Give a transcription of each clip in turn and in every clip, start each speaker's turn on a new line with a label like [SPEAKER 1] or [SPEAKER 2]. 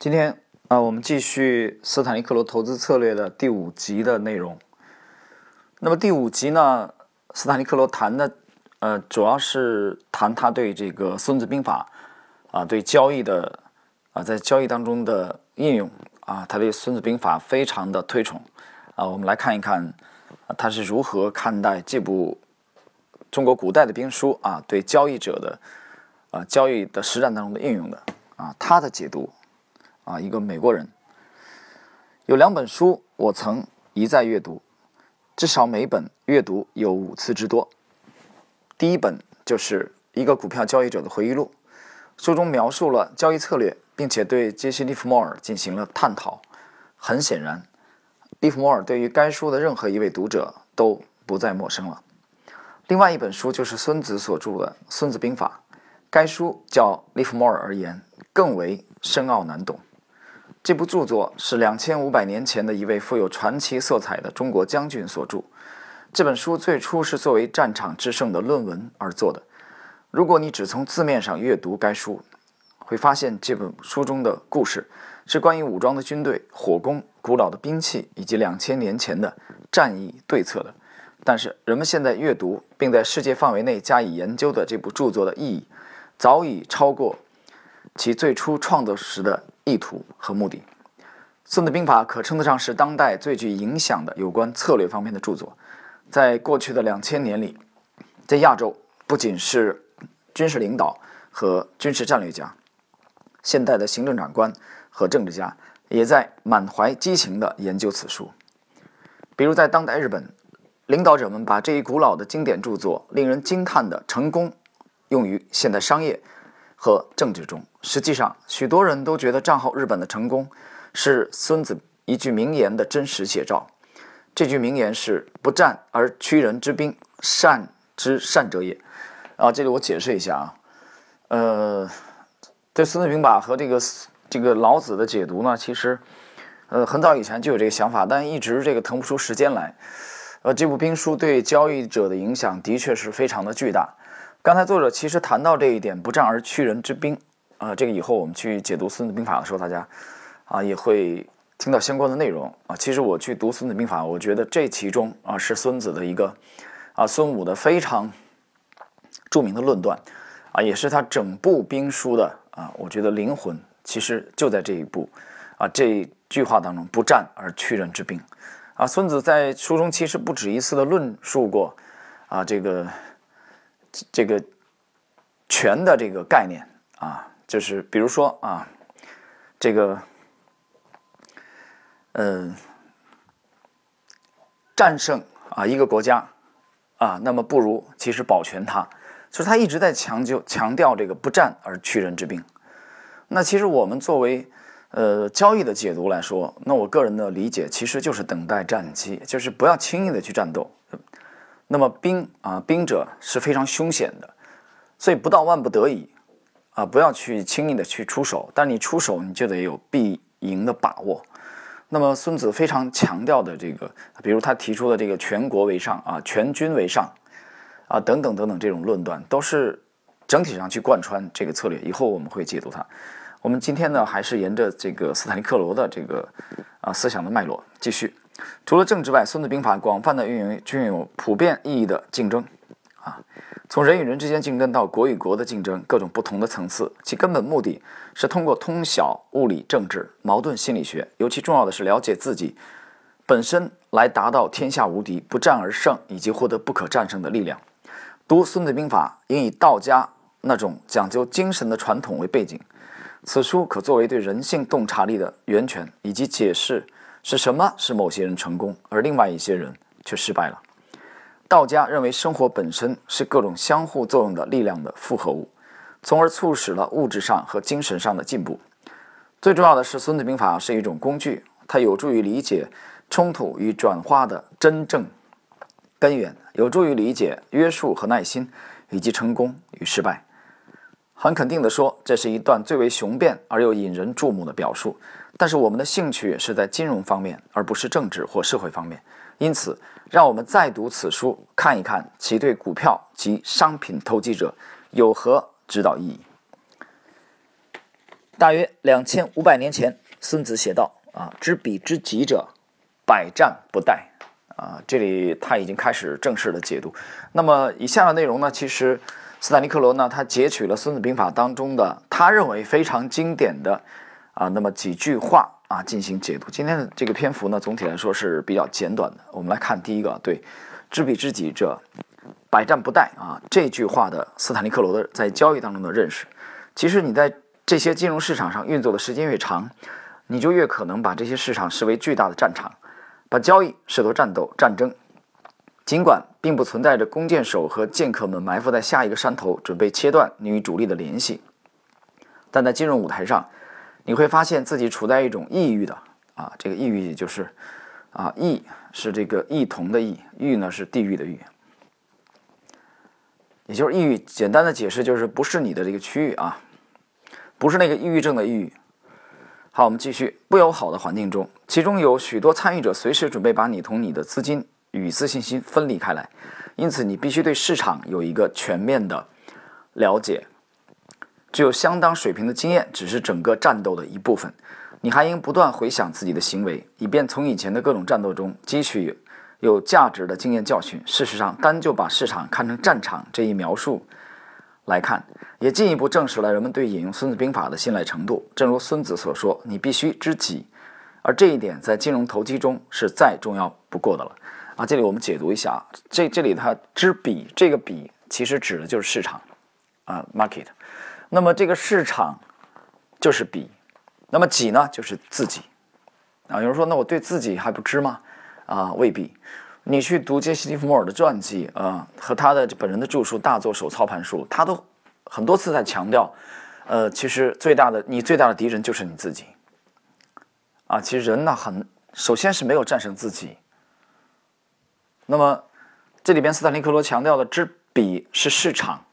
[SPEAKER 1] 今天啊，我们继续斯坦利克罗投资策略的第五集的内容。那么第五集呢，斯坦利克罗谈的呃，主要是谈他对这个《孙子兵法》啊，对交易的啊，在交易当中的应用啊，他对《孙子兵法》非常的推崇啊。我们来看一看他是如何看待这部中国古代的兵书啊，对交易者的啊交易的实战当中的应用的啊，他的解读。啊，一个美国人有两本书，我曾一再阅读，至少每本阅读有五次之多。第一本就是一个股票交易者的回忆录，书中描述了交易策略，并且对杰西·利弗莫尔进行了探讨。很显然，利弗莫尔对于该书的任何一位读者都不再陌生了。另外一本书就是孙子所著的《孙子兵法》，该书较利弗莫尔而言更为深奥难懂。这部著作是两千五百年前的一位富有传奇色彩的中国将军所著。这本书最初是作为战场之胜的论文而做的。如果你只从字面上阅读该书，会发现这本书中的故事是关于武装的军队、火攻、古老的兵器以及两千年前的战役对策的。但是，人们现在阅读并在世界范围内加以研究的这部著作的意义，早已超过其最初创作时的。意图和目的，《孙子兵法》可称得上是当代最具影响的有关策略方面的著作。在过去的两千年里，在亚洲，不仅是军事领导和军事战略家，现代的行政长官和政治家也在满怀激情地研究此书。比如，在当代日本，领导者们把这一古老的经典著作令人惊叹的成功用于现代商业。和政治中，实际上许多人都觉得战后日本的成功是孙子一句名言的真实写照。这句名言是“不战而屈人之兵，善之善者也”。啊，这里我解释一下啊，呃，对《孙子兵法》和这个这个老子的解读呢，其实呃很早以前就有这个想法，但一直这个腾不出时间来。呃，这部兵书对交易者的影响的确是非常的巨大。刚才作者其实谈到这一点，不战而屈人之兵，啊，这个以后我们去解读《孙子兵法》的时候，大家啊也会听到相关的内容啊。其实我去读《孙子兵法》，我觉得这其中啊是孙子的一个啊孙武的非常著名的论断啊，也是他整部兵书的啊，我觉得灵魂其实就在这一步啊这句话当中，不战而屈人之兵啊。孙子在书中其实不止一次的论述过啊这个。这个权的这个概念啊，就是比如说啊，这个嗯，战胜啊一个国家啊，那么不如其实保全它，就是他一直在强就强调这个不战而屈人之兵。那其实我们作为呃交易的解读来说，那我个人的理解其实就是等待战机，就是不要轻易的去战斗。那么兵啊，兵者是非常凶险的，所以不到万不得已啊，不要去轻易的去出手。但你出手，你就得有必赢的把握。那么孙子非常强调的这个，比如他提出的这个“全国为上”啊，“全军为上”啊，等等等等这种论断，都是整体上去贯穿这个策略。以后我们会解读它。我们今天呢，还是沿着这个斯坦利克罗的这个啊思想的脉络继续。除了政治外，《孙子兵法》广泛的运用均有普遍意义的竞争，啊，从人与人之间竞争到国与国的竞争，各种不同的层次，其根本目的是通过通晓物理、政治、矛盾心理学，尤其重要的是了解自己本身，来达到天下无敌、不战而胜，以及获得不可战胜的力量。读《孙子兵法》应以道家那种讲究精神的传统为背景，此书可作为对人性洞察力的源泉，以及解释。是什么使某些人成功，而另外一些人却失败了？道家认为生活本身是各种相互作用的力量的复合物，从而促使了物质上和精神上的进步。最重要的是，《孙子兵法》是一种工具，它有助于理解冲突与转化的真正根源，有助于理解约束和耐心，以及成功与失败。很肯定地说，这是一段最为雄辩而又引人注目的表述。但是我们的兴趣是在金融方面，而不是政治或社会方面。因此，让我们再读此书，看一看其对股票及商品投机者有何指导意义。大约两千五百年前，孙子写道：“啊，知彼知己者，百战不殆。”啊，这里他已经开始正式的解读。那么以下的内容呢，其实斯坦尼克罗呢，他截取了《孙子兵法》当中的他认为非常经典的啊，那么几句话啊进行解读。今天的这个篇幅呢，总体来说是比较简短的。我们来看第一个，对，知彼知己者。百战不殆啊！这句话的斯坦尼克罗的在交易当中的认识，其实你在这些金融市场上运作的时间越长，你就越可能把这些市场视为巨大的战场，把交易视作战斗、战争。尽管并不存在着弓箭手和剑客们埋伏在下一个山头，准备切断你与主力的联系，但在金融舞台上，你会发现自己处在一种抑郁的啊，这个异域就是啊，抑是这个异同的异，郁呢是地狱的域。也就是抑郁，简单的解释就是不是你的这个区域啊，不是那个抑郁症的抑郁。好，我们继续。不友好的环境中，其中有许多参与者随时准备把你同你的资金与自信心分离开来，因此你必须对市场有一个全面的了解，具有相当水平的经验只是整个战斗的一部分。你还应不断回想自己的行为，以便从以前的各种战斗中汲取。有价值的经验教训。事实上，单就把市场看成战场这一描述来看，也进一步证实了人们对引用《孙子兵法》的信赖程度。正如孙子所说：“你必须知己。”而这一点在金融投机中是再重要不过的了。啊，这里我们解读一下，这这里它知彼，这个彼其实指的就是市场啊，market。那么这个市场就是比，那么己呢就是自己。啊，有人说，那我对自己还不知吗？啊，未必。你去读杰西·利弗莫尔的传记啊，和他的本人的著述《大作手操盘术》，他都很多次在强调，呃，其实最大的你最大的敌人就是你自己。啊，其实人呢，很首先是没有战胜自己。那么这里边斯坦利克罗强调的知彼是市场，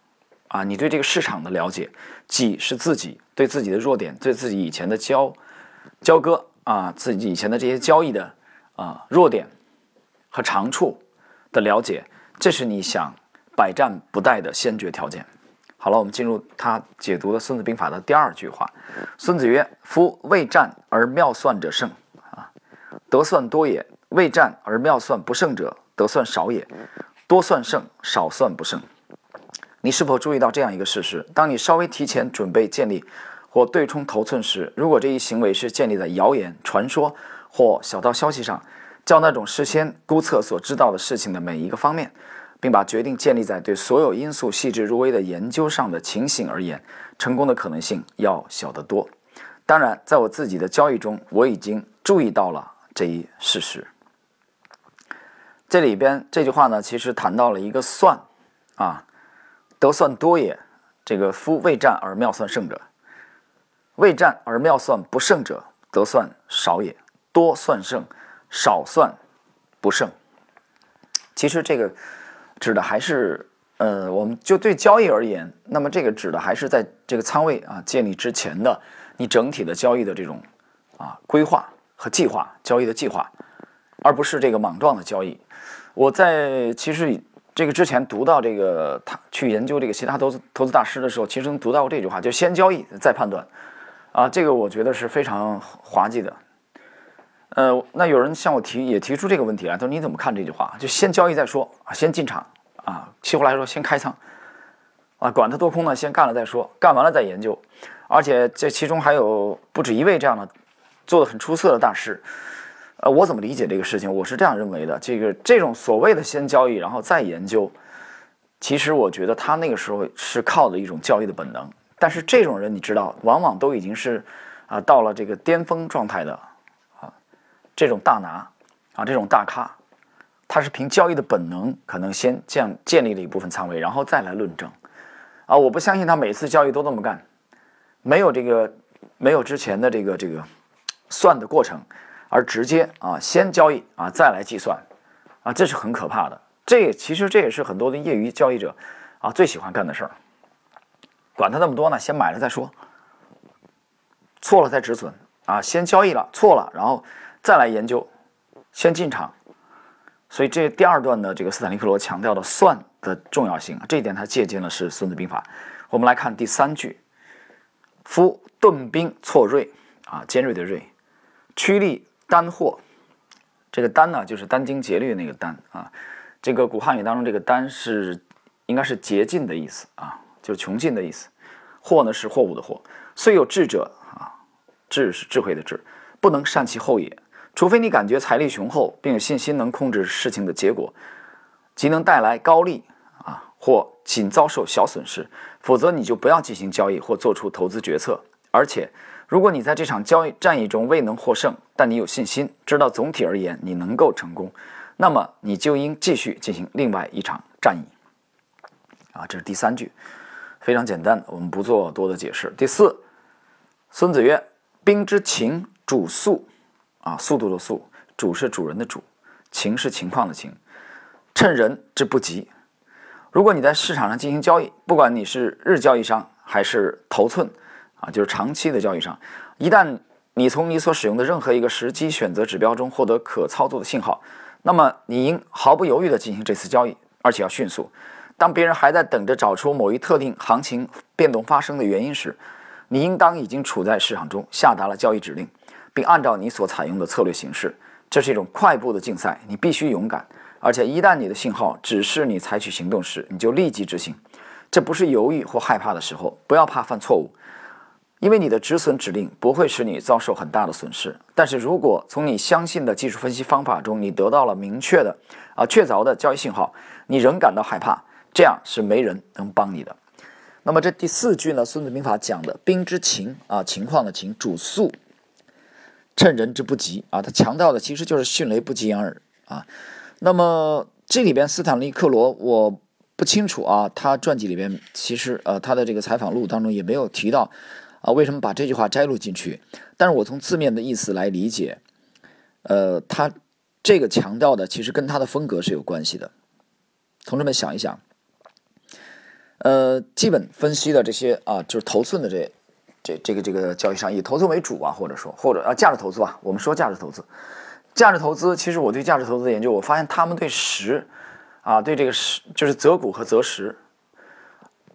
[SPEAKER 1] 啊，你对这个市场的了解；己是自己，对自己的弱点，对自己以前的交交割啊，自己以前的这些交易的。啊，弱点和长处的了解，这是你想百战不殆的先决条件。好了，我们进入他解读的《孙子兵法》的第二句话。孙子曰：“夫未战而妙算者胜，啊，得算多也；未战而妙算不胜者，得算少也。多算胜，少算不胜。”你是否注意到这样一个事实？当你稍微提前准备建立或对冲头寸时，如果这一行为是建立在谣言、传说，或小道消息上，较那种事先估测所知道的事情的每一个方面，并把决定建立在对所有因素细致入微的研究上的情形而言，成功的可能性要小得多。当然，在我自己的交易中，我已经注意到了这一事实。这里边这句话呢，其实谈到了一个算，啊，得算多也。这个夫未战而妙算胜者，未战而妙算不胜者，得算少也。多算胜，少算不胜。其实这个指的还是，呃，我们就对交易而言，那么这个指的还是在这个仓位啊建立之前的你整体的交易的这种啊规划和计划，交易的计划，而不是这个莽撞的交易。我在其实这个之前读到这个他去研究这个其他投资投资大师的时候，其实读到过这句话，就先交易再判断啊，这个我觉得是非常滑稽的。呃，那有人向我提也提出这个问题来，他说你怎么看这句话？就先交易再说啊，先进场啊，期货来说先开仓啊，管它多空呢，先干了再说，干完了再研究。而且这其中还有不止一位这样的做的很出色的大师。呃，我怎么理解这个事情？我是这样认为的，这个这种所谓的先交易然后再研究，其实我觉得他那个时候是靠的一种交易的本能。但是这种人你知道，往往都已经是啊到了这个巅峰状态的啊。这种大拿啊，这种大咖，他是凭交易的本能，可能先建建立了一部分仓位，然后再来论证。啊，我不相信他每次交易都这么干，没有这个没有之前的这个这个算的过程，而直接啊先交易啊再来计算，啊这是很可怕的。这其实这也是很多的业余交易者啊最喜欢干的事儿。管他那么多呢，先买了再说，错了再止损啊，先交易了错了，然后。再来研究，先进场，所以这第二段的这个斯坦利克罗强调的算的重要性，这一点他借鉴的是《孙子兵法》。我们来看第三句：“夫盾兵错锐啊，尖锐的锐，趋利单货。这个单呢，就是殚精竭虑那个单啊。这个古汉语当中，这个单是应该是竭尽的意思啊，就是穷尽的意思。货呢是货物的货。虽有智者啊，智是智慧的智，不能善其后也。除非你感觉财力雄厚，并有信心能控制事情的结果，即能带来高利啊，或仅遭受小损失，否则你就不要进行交易或做出投资决策。而且，如果你在这场交易战役中未能获胜，但你有信心，知道总体而言你能够成功，那么你就应继续进行另外一场战役。啊，这是第三句，非常简单，我们不做多的解释。第四，孙子曰：“兵之情主速。”啊，速度的速，主是主人的主，情是情况的情，趁人之不及。如果你在市场上进行交易，不管你是日交易商还是头寸，啊，就是长期的交易上，一旦你从你所使用的任何一个时机选择指标中获得可操作的信号，那么你应毫不犹豫地进行这次交易，而且要迅速。当别人还在等着找出某一特定行情变动发生的原因时，你应当已经处在市场中，下达了交易指令。并按照你所采用的策略行事，这是一种快步的竞赛。你必须勇敢，而且一旦你的信号指示你采取行动时，你就立即执行。这不是犹豫或害怕的时候，不要怕犯错误，因为你的止损指令不会使你遭受很大的损失。但是如果从你相信的技术分析方法中，你得到了明确的、啊确凿的交易信号，你仍感到害怕，这样是没人能帮你的。那么这第四句呢？《孙子兵法》讲的兵之情啊，情况的情，主速。趁人之不及啊，他强调的其实就是迅雷不及掩耳啊。那么这里边斯坦利克罗我不清楚啊，他传记里边其实呃他的这个采访录当中也没有提到啊，为什么把这句话摘录进去？但是我从字面的意思来理解，呃，他这个强调的其实跟他的风格是有关系的。同志们想一想，呃，基本分析的这些啊，就是头寸的这。这这个这个交易商以投资为主啊，或者说或者啊价值投资吧，我们说价值投资，价值投资其实我对价值投资的研究，我发现他们对时啊对这个时就是择股和择时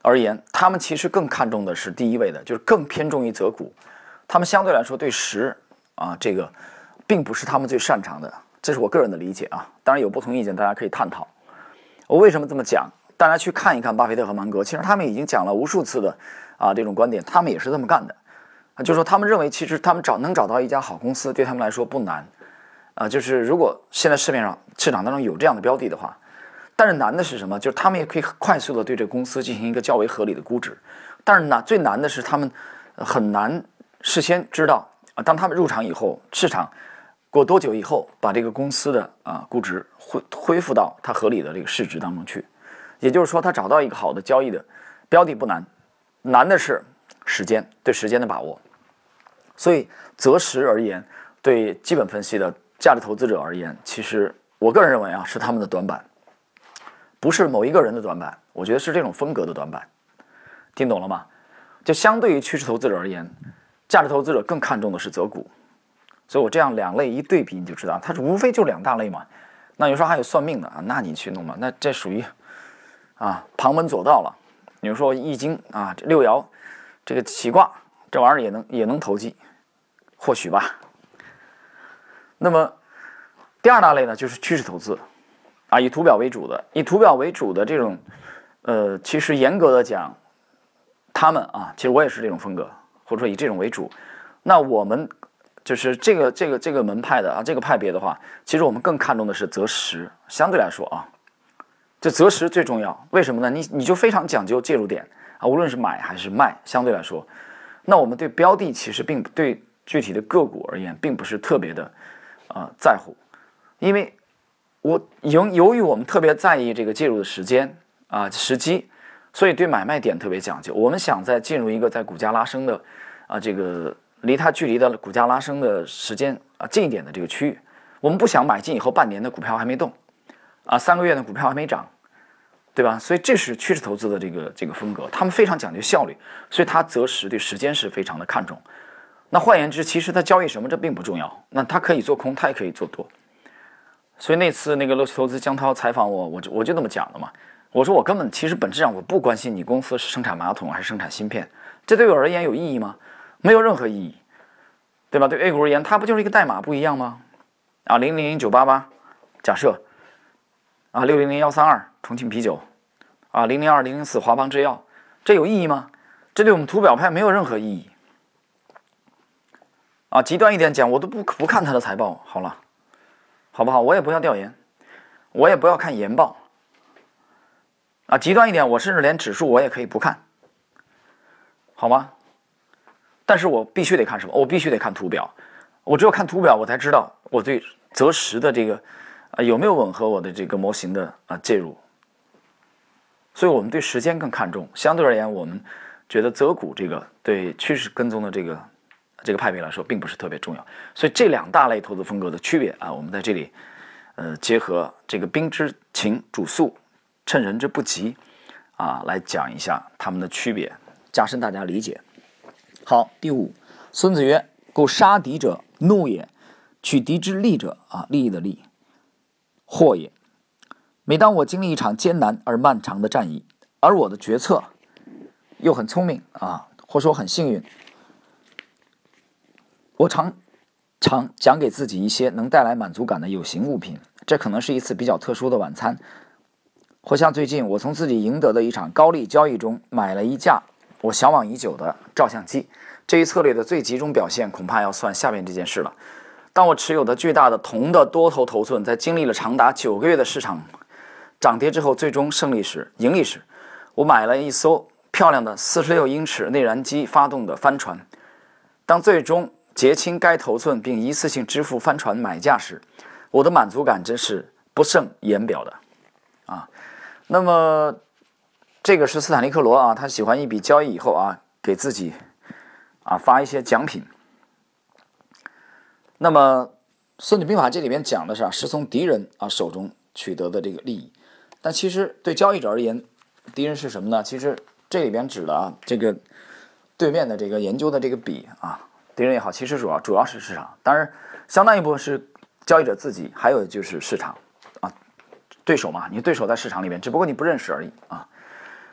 [SPEAKER 1] 而言，他们其实更看重的是第一位的，就是更偏重于择股，他们相对来说对时啊这个并不是他们最擅长的，这是我个人的理解啊，当然有不同意见，大家可以探讨。我为什么这么讲？大家去看一看巴菲特和芒格，其实他们已经讲了无数次的。啊，这种观点他们也是这么干的，啊，就是说他们认为其实他们找能找到一家好公司对他们来说不难，啊，就是如果现在市面上市场当中有这样的标的的话，但是难的是什么？就是他们也可以快速的对这公司进行一个较为合理的估值，但是难最难的是他们很难事先知道啊，当他们入场以后，市场过多久以后把这个公司的啊估值恢恢复到它合理的这个市值当中去，也就是说，他找到一个好的交易的标的不难。难的是时间，对时间的把握。所以择时而言，对基本分析的价值投资者而言，其实我个人认为啊，是他们的短板，不是某一个人的短板。我觉得是这种风格的短板。听懂了吗？就相对于趋势投资者而言，价值投资者更看重的是择股。所以我这样两类一对比，你就知道，它是无非就两大类嘛。那有时候还有算命的啊，那你去弄嘛，那这属于啊旁门左道了。比如说易经啊，这六爻，这个起卦，这玩意儿也能也能投机，或许吧。那么第二大类呢，就是趋势投资，啊，以图表为主的，以图表为主的这种，呃，其实严格的讲，他们啊，其实我也是这种风格，或者说以这种为主。那我们就是这个这个这个门派的啊，这个派别的话，其实我们更看重的是择时，相对来说啊。这择时最重要，为什么呢？你你就非常讲究介入点啊，无论是买还是卖，相对来说，那我们对标的其实并不对具体的个股而言，并不是特别的呃在乎，因为我由由于我们特别在意这个介入的时间啊时机，所以对买卖点特别讲究。我们想在进入一个在股价拉升的啊这个离它距离的股价拉升的时间啊近一点的这个区域，我们不想买进以后半年的股票还没动。啊，三个月的股票还没涨，对吧？所以这是趋势投资的这个这个风格，他们非常讲究效率，所以他择时对时间是非常的看重。那换言之，其实他交易什么这并不重要，那他可以做空，他也可以做多。所以那次那个乐视投资江涛采访我，我就我就这么讲的嘛。我说我根本其实本质上我不关心你公司是生产马桶还是生产芯片，这对我而言有意义吗？没有任何意义，对吧？对 A 股而言，它不就是一个代码不一样吗？啊，零零零九八八，假设啊，六零零幺三二重庆啤酒，啊，零零二零零四华邦制药，这有意义吗？这对我们图表派没有任何意义。啊，极端一点讲，我都不不看它的财报，好了，好不好？我也不要调研，我也不要看研报。啊，极端一点，我甚至连指数我也可以不看，好吗？但是我必须得看什么？我必须得看图表。我只有看图表，我才知道我对择时的这个啊有没有吻合我的这个模型的啊介入。所以我们对时间更看重。相对而言，我们觉得择股这个对趋势跟踪的这个这个派别来说，并不是特别重要。所以这两大类投资风格的区别啊，我们在这里呃结合这个兵之情主速，趁人之不及啊来讲一下它们的区别，加深大家理解。好，第五，孙子曰：“故杀敌者，怒也；取敌之利者，啊，利益的利，祸也。每当我经历一场艰难而漫长的战役，而我的决策又很聪明啊，或说很幸运，我常常讲给自己一些能带来满足感的有形物品。这可能是一次比较特殊的晚餐，或像最近我从自己赢得的一场高利交易中买了一架。”我向往已久的照相机，这一策略的最集中表现，恐怕要算下面这件事了。当我持有的巨大的铜的多头头寸，在经历了长达九个月的市场涨跌之后，最终胜利时、盈利时，我买了一艘漂亮的四十六英尺内燃机发动的帆船。当最终结清该头寸并一次性支付帆船买价时，我的满足感真是不胜言表的啊！那么。这个是斯坦利克罗啊，他喜欢一笔交易以后啊，给自己啊发一些奖品。那么《孙子兵法》这里面讲的是啊，是从敌人啊手中取得的这个利益。但其实对交易者而言，敌人是什么呢？其实这里边指的啊，这个对面的这个研究的这个笔啊，敌人也好，其实主要主要是市场。当然，相当一部分是交易者自己，还有就是市场啊，对手嘛，你对手在市场里面，只不过你不认识而已啊。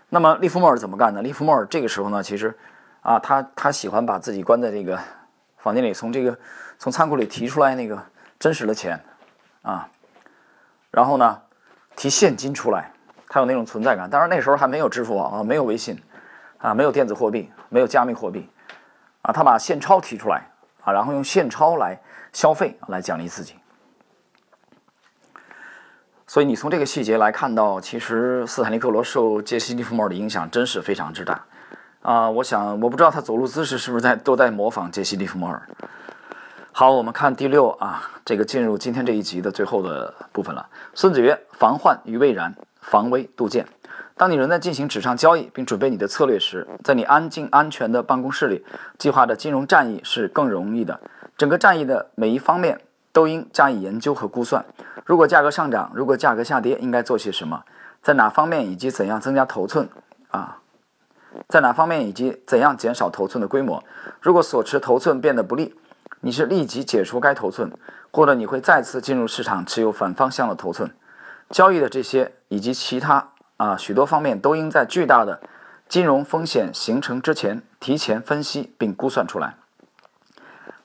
[SPEAKER 1] 那么利弗莫尔怎么干呢？利弗莫尔这个时候呢，其实，啊，他他喜欢把自己关在这个房间里，从这个从仓库里提出来那个真实的钱，啊，然后呢，提现金出来，他有那种存在感。当然那时候还没有支付宝啊，没有微信，啊，没有电子货币，没有加密货币，啊，他把现钞提出来，啊，然后用现钞来消费，来奖励自己。所以你从这个细节来看到，其实斯坦利克罗受杰西·利弗莫尔的影响真是非常之大啊！我想，我不知道他走路姿势是不是在都在模仿杰西·利弗莫尔。好，我们看第六啊，这个进入今天这一集的最后的部分了。孙子曰：“防患于未然，防微杜渐。”当你仍在进行纸上交易并准备你的策略时，在你安静安全的办公室里计划的金融战役是更容易的。整个战役的每一方面。都应加以研究和估算。如果价格上涨，如果价格下跌，应该做些什么？在哪方面以及怎样增加头寸？啊，在哪方面以及怎样减少头寸的规模？如果所持头寸变得不利，你是立即解除该头寸，或者你会再次进入市场持有反方向的头寸。交易的这些以及其他啊许多方面，都应在巨大的金融风险形成之前提前分析并估算出来。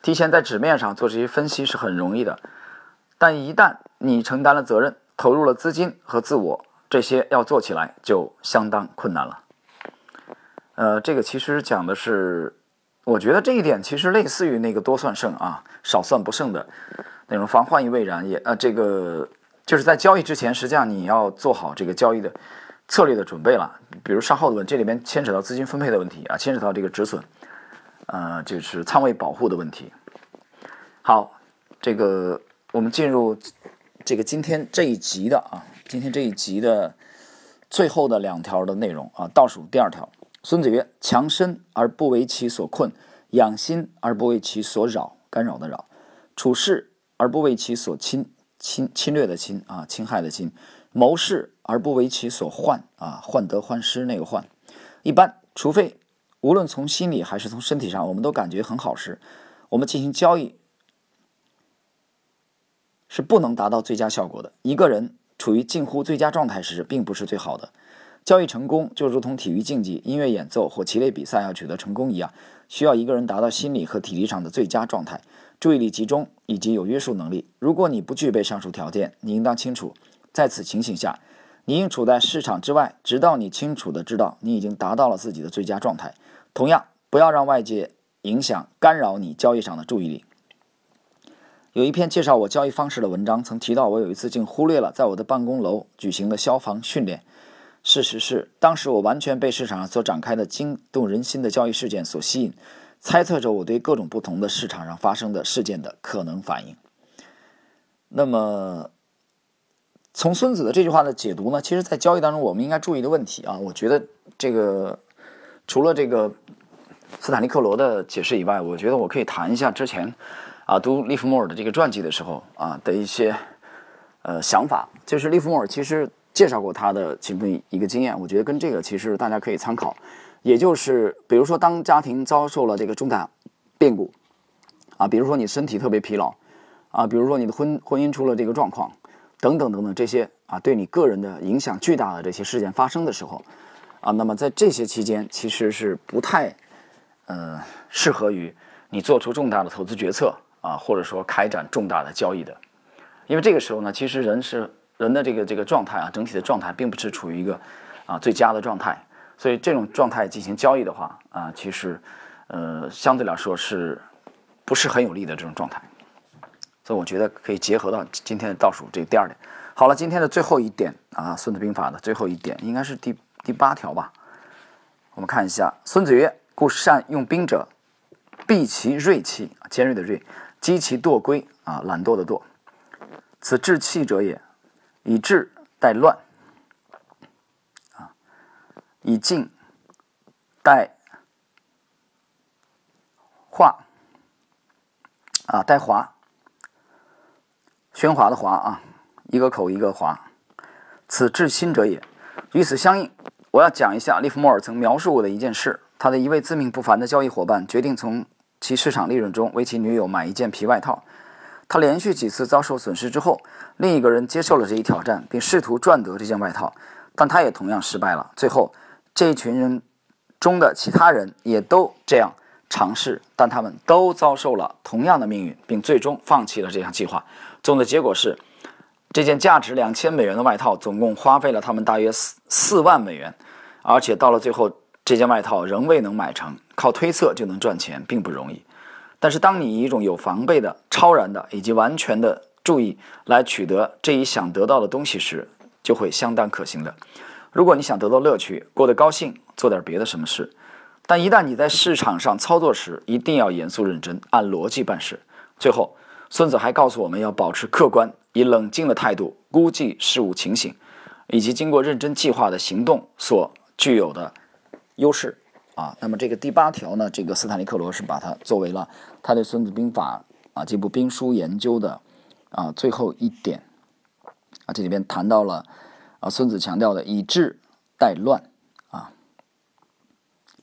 [SPEAKER 1] 提前在纸面上做这些分析是很容易的，但一旦你承担了责任、投入了资金和自我，这些要做起来就相当困难了。呃，这个其实讲的是，我觉得这一点其实类似于那个多算胜啊，少算不胜的那种防患于未然。也呃，这个就是在交易之前，实际上你要做好这个交易的策略的准备了。比如上号的问题，这里面牵扯到资金分配的问题啊，牵扯到这个止损。呃，就是仓位保护的问题。好，这个我们进入这个今天这一集的啊，今天这一集的最后的两条的内容啊，倒数第二条。孙子曰：“强身而不为其所困，养心而不为其所扰，干扰的扰；处事而不为其所侵，侵侵略的侵啊，侵害的侵；谋事而不为其所患啊，患得患失那个患。一般，除非。”无论从心理还是从身体上，我们都感觉很好时，我们进行交易是不能达到最佳效果的。一个人处于近乎最佳状态时，并不是最好的。交易成功就如同体育竞技、音乐演奏或棋类比赛要取得成功一样，需要一个人达到心理和体力上的最佳状态，注意力集中以及有约束能力。如果你不具备上述条件，你应当清楚，在此情形下，你应处在市场之外，直到你清楚的知道你已经达到了自己的最佳状态。同样，不要让外界影响干扰你交易上的注意力。有一篇介绍我交易方式的文章，曾提到我有一次竟忽略了在我的办公楼举行的消防训练。事实是，当时我完全被市场上所展开的惊动人心的交易事件所吸引，猜测着我对各种不同的市场上发生的事件的可能反应。那么，从孙子的这句话的解读呢？其实，在交易当中，我们应该注意的问题啊，我觉得这个除了这个斯坦利克罗的解释以外，我觉得我可以谈一下之前。啊，读利弗莫尔的这个传记的时候啊的一些呃想法，就是利弗莫尔其实介绍过他的其中一个经验，我觉得跟这个其实大家可以参考。也就是比如说，当家庭遭受了这个重大变故啊，比如说你身体特别疲劳啊，比如说你的婚婚姻出了这个状况等等等等这些啊，对你个人的影响巨大的这些事件发生的时候啊，那么在这些期间其实是不太呃适合于你做出重大的投资决策。啊，或者说开展重大的交易的，因为这个时候呢，其实人是人的这个这个状态啊，整体的状态并不是处于一个啊最佳的状态，所以这种状态进行交易的话啊，其实呃相对来说是不是很有利的这种状态，所以我觉得可以结合到今天的倒数这第二点。好了，今天的最后一点啊，《孙子兵法》的最后一点应该是第第八条吧？我们看一下，孙子曰：“故善用兵者，避其锐气，尖锐的锐。”积其惰归啊，懒惰的惰，此治气者也。以治待乱啊，以静待化啊，待华，喧哗的哗啊，一个口一个哗，此至心者也。与此相应，我要讲一下利弗莫尔曾描述过的一件事：他的一位自命不凡的交易伙伴决定从。其市场利润中为其女友买一件皮外套，他连续几次遭受损失之后，另一个人接受了这一挑战，并试图赚得这件外套，但他也同样失败了。最后，这一群人中的其他人也都这样尝试，但他们都遭受了同样的命运，并最终放弃了这项计划。总的结果是，这件价值两千美元的外套总共花费了他们大约四四万美元，而且到了最后。这件外套仍未能买成，靠推测就能赚钱并不容易。但是，当你以一种有防备的、超然的以及完全的注意来取得这一想得到的东西时，就会相当可行的。如果你想得到乐趣、过得高兴，做点别的什么事。但一旦你在市场上操作时，一定要严肃认真，按逻辑办事。最后，孙子还告诉我们要保持客观，以冷静的态度估计事物情形，以及经过认真计划的行动所具有的。优势啊，那么这个第八条呢，这个斯坦利克罗是把它作为了他对《孙子兵法》啊这部兵书研究的啊最后一点啊，这里边谈到了啊孙子强调的以治代乱，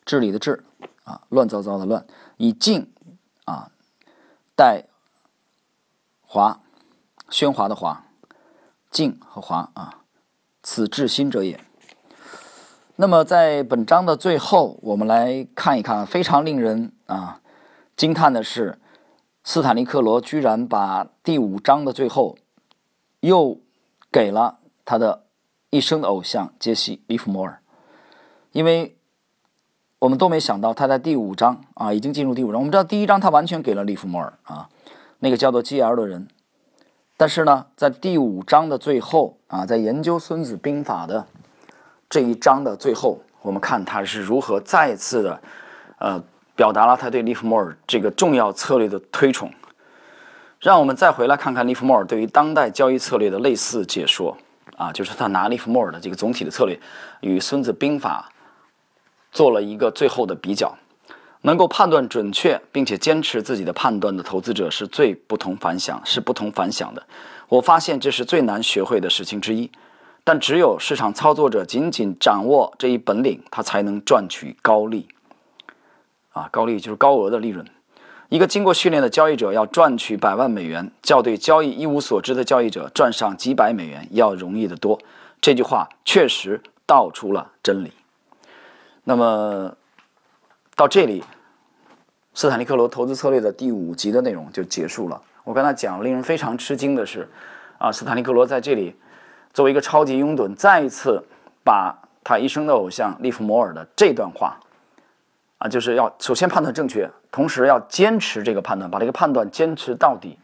[SPEAKER 1] 治理的治啊，乱糟糟的乱，以静啊代华，喧哗的哗，静和华啊，此治心者也。那么，在本章的最后，我们来看一看非常令人啊惊叹的是，斯坦利克罗居然把第五章的最后又给了他的一生的偶像杰西·利弗莫尔，因为我们都没想到他在第五章啊已经进入第五章。我们知道第一章他完全给了利弗莫尔啊，那个叫做基尔的人，但是呢，在第五章的最后啊，在研究《孙子兵法》的。这一章的最后，我们看他是如何再次的，呃，表达了他对利弗莫尔这个重要策略的推崇。让我们再回来看看利弗莫尔对于当代交易策略的类似解说啊，就是他拿利弗莫尔的这个总体的策略与《孙子兵法》做了一个最后的比较。能够判断准确并且坚持自己的判断的投资者是最不同凡响，是不同凡响的。我发现这是最难学会的事情之一。但只有市场操作者仅仅掌握这一本领，他才能赚取高利。啊，高利就是高额的利润。一个经过训练的交易者要赚取百万美元，较对交易一无所知的交易者赚上几百美元要容易得多。这句话确实道出了真理。那么到这里，斯坦利克罗投资策略的第五集的内容就结束了。我刚才讲，令人非常吃惊的是，啊，斯坦利克罗在这里作为一个超级拥趸，再一次把他一生的偶像利弗摩尔的这段话，啊，就是要首先判断正确，同时要坚持这个判断，把这个判断坚持到底，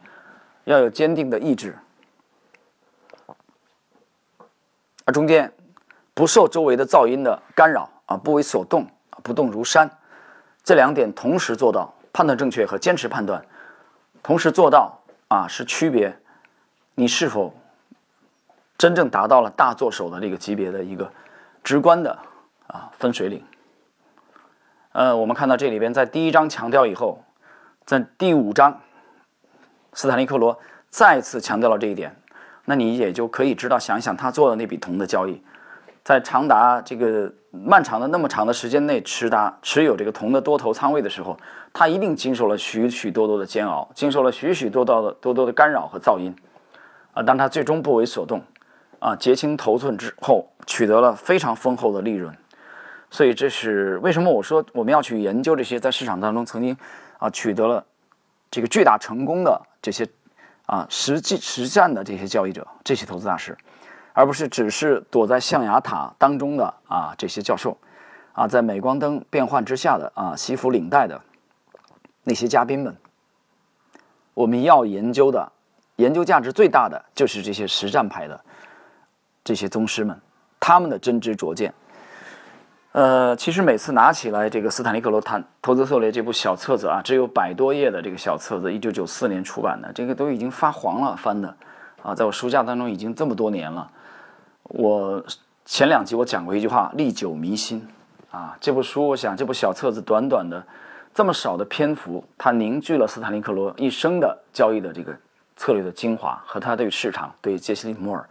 [SPEAKER 1] 要有坚定的意志，而中间不受周围的噪音的干扰，啊，不为所动，不动如山，这两点同时做到，判断正确和坚持判断。同时做到啊，是区别你是否真正达到了大作手的这个级别的一个直观的啊分水岭。呃，我们看到这里边在第一章强调以后，在第五章，斯坦利克罗再次强调了这一点，那你也就可以知道，想一想他做的那笔铜的交易，在长达这个漫长的那么长的时间内持达持有这个铜的多头仓位的时候。他一定经受了许许多多的煎熬，经受了许许多多的多多的干扰和噪音，啊，当他最终不为所动，啊，结清头寸之后，取得了非常丰厚的利润。所以这是为什么我说我们要去研究这些在市场当中曾经啊取得了这个巨大成功的这些啊实际实战的这些交易者、这些投资大师，而不是只是躲在象牙塔当中的啊这些教授，啊，在镁光灯变幻之下的啊西服领带的。那些嘉宾们，我们要研究的、研究价值最大的，就是这些实战派的这些宗师们，他们的真知灼见。呃，其实每次拿起来这个斯坦利克罗谈投资策略这部小册子啊，只有百多页的这个小册子，一九九四年出版的，这个都已经发黄了，翻的啊，在我书架当中已经这么多年了。我前两集我讲过一句话，历久弥新啊。这部书，我想这部小册子短短的。这么少的篇幅，它凝聚了斯坦利克罗一生的交易的这个策略的精华和他对市场、对杰西·利摩尔，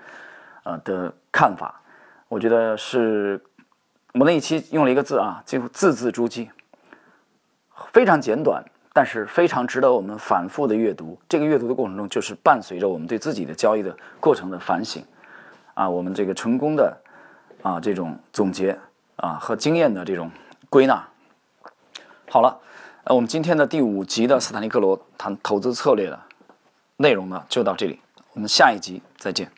[SPEAKER 1] 呃的看法。我觉得是我那一期用了一个字啊，就字字珠玑，非常简短，但是非常值得我们反复的阅读。这个阅读的过程中，就是伴随着我们对自己的交易的过程的反省啊，我们这个成功的啊这种总结啊和经验的这种归纳。好了。呃我们今天的第五集的斯坦利克罗谈投资策略的内容呢，就到这里。我们下一集再见。